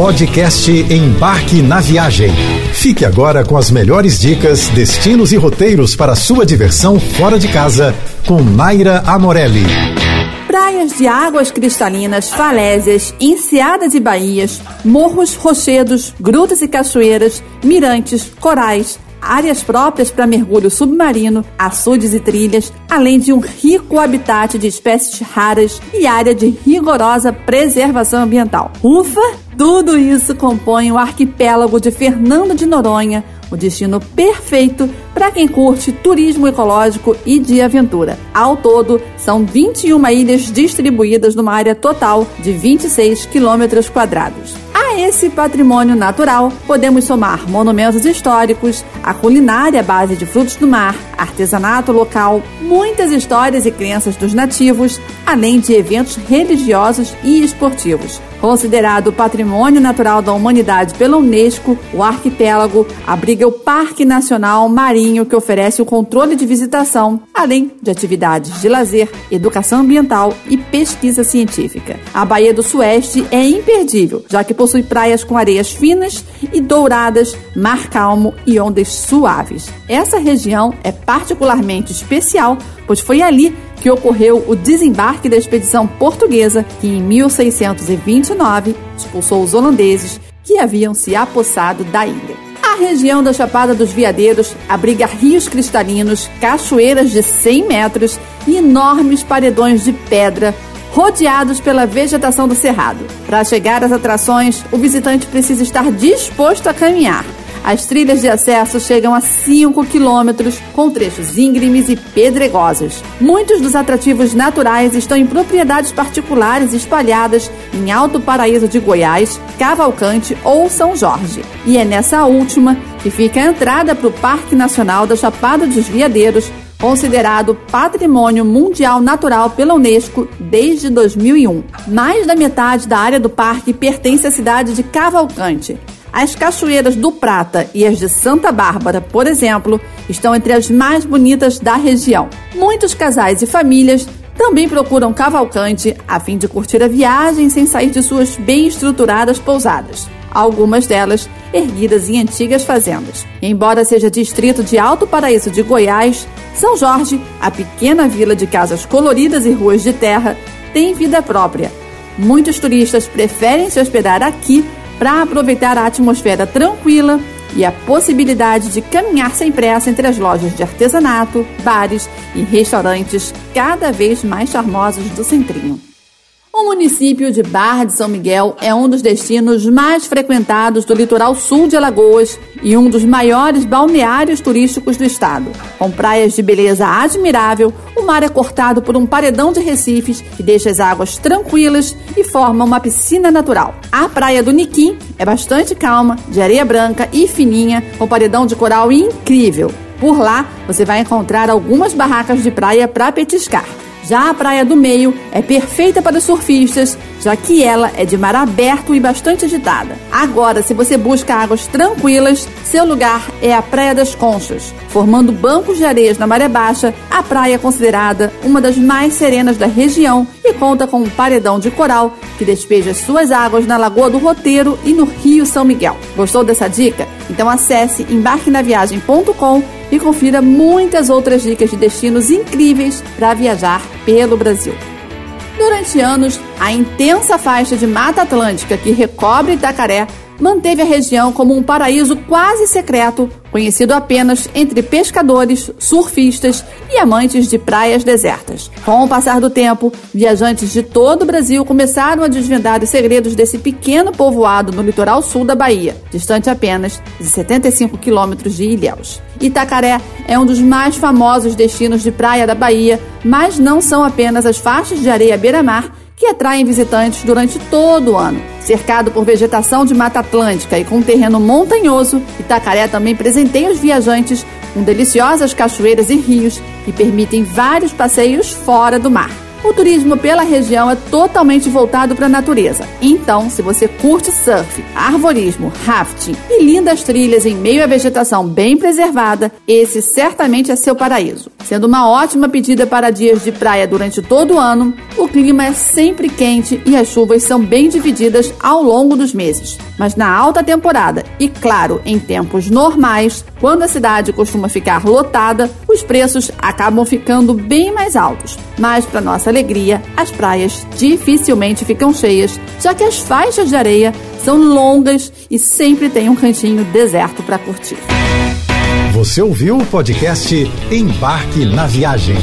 Podcast Embarque na Viagem. Fique agora com as melhores dicas, destinos e roteiros para sua diversão fora de casa com Naira Amorelli. Praias de águas cristalinas, falésias, enseadas e baías, morros, rochedos, grutas e cachoeiras, mirantes, corais, áreas próprias para mergulho submarino, açudes e trilhas, além de um rico habitat de espécies raras e área de rigorosa preservação ambiental. Ufa! Tudo isso compõe o arquipélago de Fernando de Noronha, o destino perfeito para quem curte turismo ecológico e de aventura. Ao todo, são 21 ilhas distribuídas numa área total de 26 quilômetros quadrados. Esse patrimônio natural, podemos somar monumentos históricos, a culinária à base de frutos do mar, artesanato local, muitas histórias e crenças dos nativos, além de eventos religiosos e esportivos. Considerado Patrimônio Natural da Humanidade pela Unesco, o arquipélago abriga o Parque Nacional Marinho, que oferece o controle de visitação, além de atividades de lazer, educação ambiental e pesquisa científica. A Baía do Sueste é imperdível, já que possui praias com areias finas e douradas, mar calmo e ondas suaves. Essa região é particularmente especial, pois foi ali que ocorreu o desembarque da expedição portuguesa, que em 1629 expulsou os holandeses que haviam se apossado da ilha. A região da Chapada dos Veadeiros abriga rios cristalinos, cachoeiras de 100 metros e enormes paredões de pedra rodeados pela vegetação do cerrado. Para chegar às atrações, o visitante precisa estar disposto a caminhar. As trilhas de acesso chegam a 5 quilômetros, com trechos íngremes e pedregosos. Muitos dos atrativos naturais estão em propriedades particulares espalhadas em Alto Paraíso de Goiás, Cavalcante ou São Jorge. E é nessa última que fica a entrada para o Parque Nacional da Chapada dos Veadeiros, considerado Patrimônio Mundial Natural pela Unesco desde 2001. Mais da metade da área do parque pertence à cidade de Cavalcante. As cachoeiras do Prata e as de Santa Bárbara, por exemplo, estão entre as mais bonitas da região. Muitos casais e famílias também procuram Cavalcante a fim de curtir a viagem sem sair de suas bem estruturadas pousadas algumas delas erguidas em antigas fazendas. Embora seja distrito de Alto Paraíso de Goiás, São Jorge, a pequena vila de casas coloridas e ruas de terra, tem vida própria. Muitos turistas preferem se hospedar aqui para aproveitar a atmosfera tranquila e a possibilidade de caminhar sem pressa entre as lojas de artesanato, bares e restaurantes cada vez mais charmosos do centrinho. O município de Barra de São Miguel é um dos destinos mais frequentados do litoral sul de Alagoas e um dos maiores balneários turísticos do estado. Com praias de beleza admirável, mar é cortado por um paredão de recifes que deixa as águas tranquilas e forma uma piscina natural. A praia do Niquim é bastante calma, de areia branca e fininha, com paredão de coral incrível. Por lá, você vai encontrar algumas barracas de praia para petiscar. Já a Praia do Meio é perfeita para surfistas, já que ela é de mar aberto e bastante agitada. Agora, se você busca águas tranquilas, seu lugar é a Praia das Conchas. Formando bancos de areias na maré baixa, a praia é considerada uma das mais serenas da região e conta com um paredão de coral que despeja suas águas na Lagoa do Roteiro e no Rio São Miguel. Gostou dessa dica? Então acesse embarquenaviagem.com e confira muitas outras dicas de destinos incríveis para viajar pelo Brasil. Durante anos, a intensa faixa de Mata Atlântica que recobre Itacaré manteve a região como um paraíso quase secreto, conhecido apenas entre pescadores, surfistas e amantes de praias desertas. Com o passar do tempo, viajantes de todo o Brasil começaram a desvendar os segredos desse pequeno povoado no litoral sul da Bahia, distante apenas de 75 quilômetros de Ilhéus. Itacaré é um dos mais famosos destinos de praia da Bahia, mas não são apenas as faixas de areia beira-mar que atraem visitantes durante todo o ano. Cercado por vegetação de Mata Atlântica e com um terreno montanhoso, Itacaré também presenteia os viajantes com deliciosas cachoeiras e rios que permitem vários passeios fora do mar. O turismo pela região é totalmente voltado para a natureza. Então, se você curte surf, arvorismo, rafting e lindas trilhas em meio à vegetação bem preservada, esse certamente é seu paraíso. Sendo uma ótima pedida para dias de praia durante todo o ano, o clima é sempre quente e as chuvas são bem divididas ao longo dos meses. Mas na alta temporada e, claro, em tempos normais, quando a cidade costuma ficar lotada, os preços acabam ficando bem mais altos. Mas, para nossa alegria, as praias dificilmente ficam cheias, já que as faixas de areia são longas e sempre tem um cantinho deserto para curtir. Você ouviu o podcast Embarque na Viagem.